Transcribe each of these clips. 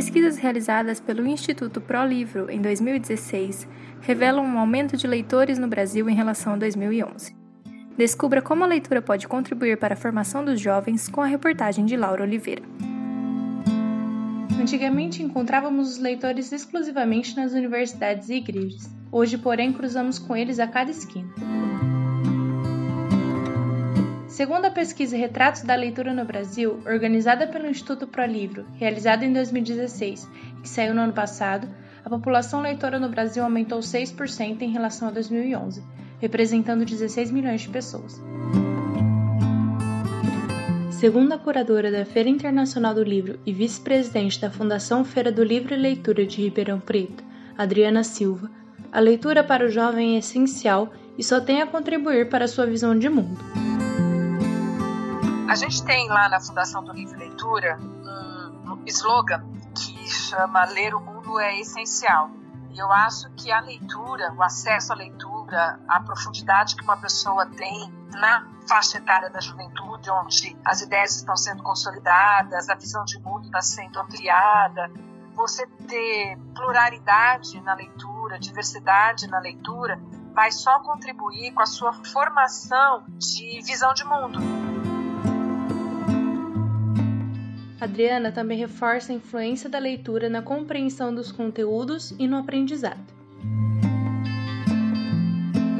pesquisas realizadas pelo Instituto ProLivro em 2016 revelam um aumento de leitores no Brasil em relação a 2011. Descubra como a leitura pode contribuir para a formação dos jovens com a reportagem de Laura Oliveira. Antigamente encontrávamos os leitores exclusivamente nas universidades e igrejas. Hoje, porém, cruzamos com eles a cada esquina. Segundo a pesquisa Retratos da Leitura no Brasil, organizada pelo Instituto ProLivro, realizada em 2016 e que saiu no ano passado, a população leitora no Brasil aumentou 6% em relação a 2011, representando 16 milhões de pessoas. Segundo a curadora da Feira Internacional do Livro e vice-presidente da Fundação Feira do Livro e Leitura de Ribeirão Preto, Adriana Silva, a leitura para o jovem é essencial e só tem a contribuir para a sua visão de mundo. A gente tem lá na Fundação do Livro e Leitura um slogan que chama Ler o Mundo é Essencial. E eu acho que a leitura, o acesso à leitura, a profundidade que uma pessoa tem na faixa etária da juventude, onde as ideias estão sendo consolidadas, a visão de mundo está sendo ampliada, você ter pluralidade na leitura, diversidade na leitura, vai só contribuir com a sua formação de visão de mundo. Adriana também reforça a influência da leitura na compreensão dos conteúdos e no aprendizado.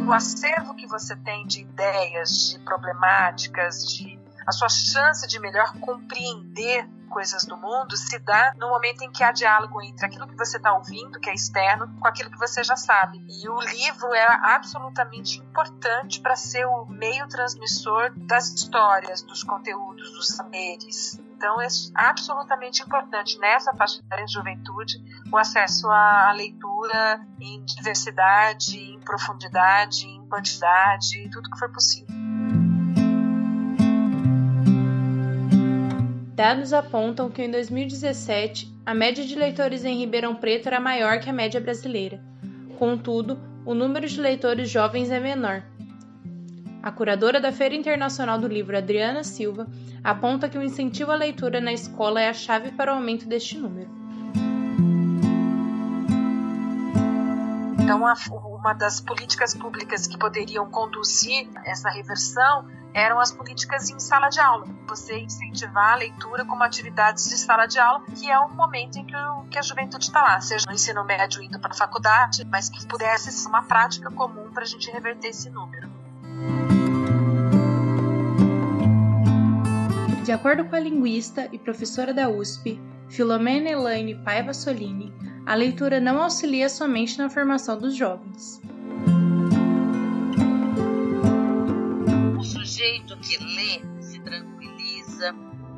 O acervo que você tem de ideias, de problemáticas, de a sua chance de melhor compreender coisas do mundo se dá no momento em que há diálogo entre aquilo que você está ouvindo, que é externo, com aquilo que você já sabe. E o livro é absolutamente importante para ser o meio transmissor das histórias, dos conteúdos, dos saberes. Então é absolutamente importante nessa faixa de juventude o acesso à leitura em diversidade, em profundidade, em quantidade, tudo que for possível. Dados apontam que em 2017 a média de leitores em Ribeirão Preto era maior que a média brasileira. Contudo, o número de leitores jovens é menor, a curadora da Feira Internacional do Livro, Adriana Silva, aponta que o incentivo à leitura na escola é a chave para o aumento deste número. Então, uma das políticas públicas que poderiam conduzir essa reversão eram as políticas em sala de aula. Você incentivar a leitura como atividades de sala de aula, que é o momento em que, o, que a juventude está lá, seja no ensino médio indo para a faculdade, mas que pudesse ser uma prática comum para a gente reverter esse número. De acordo com a linguista e professora da USP, Filomena Elaine Paiva Solini, a leitura não auxilia somente na formação dos jovens. O sujeito que lê se tranquiliza,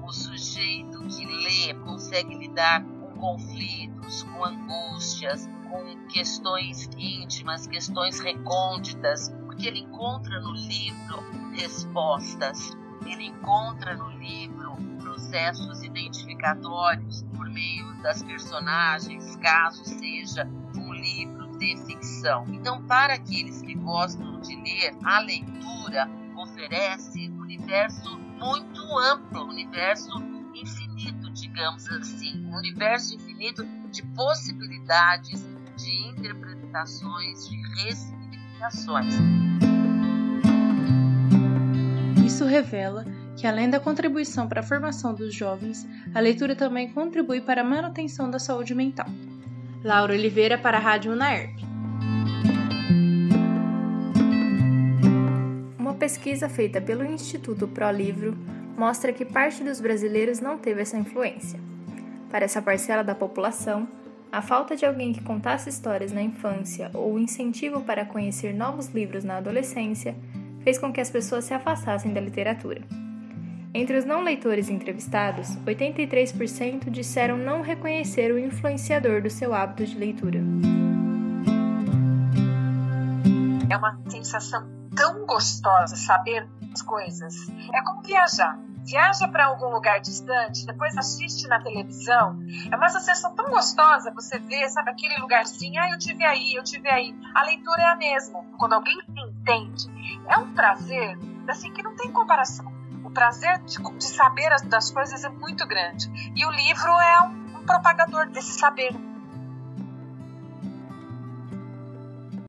o sujeito que lê consegue lidar com conflitos, com angústias, com questões íntimas, questões recônditas, porque ele encontra no livro respostas ele encontra no livro processos identificatórios por meio das personagens, caso seja um livro de ficção. Então, para aqueles que gostam de ler, a leitura oferece um universo muito amplo, um universo infinito, digamos assim, um universo infinito de possibilidades, de interpretações, de ressignificações. Isso revela que, além da contribuição para a formação dos jovens, a leitura também contribui para a manutenção da saúde mental. Laura Oliveira para a Rádio Unaerp. Uma pesquisa feita pelo Instituto ProLivro mostra que parte dos brasileiros não teve essa influência. Para essa parcela da população, a falta de alguém que contasse histórias na infância ou o incentivo para conhecer novos livros na adolescência fez com que as pessoas se afastassem da literatura. Entre os não leitores entrevistados, 83% disseram não reconhecer o influenciador do seu hábito de leitura. É uma sensação tão gostosa saber as coisas. É como viajar viaja para algum lugar distante, depois assiste na televisão, é uma sensação tão gostosa você ver, sabe, aquele lugarzinho, ah, eu tive aí, eu tive aí. A leitura é a mesma. Quando alguém entende, é um prazer, assim, que não tem comparação. O prazer de, de saber as, das coisas é muito grande. E o livro é um propagador desse saber.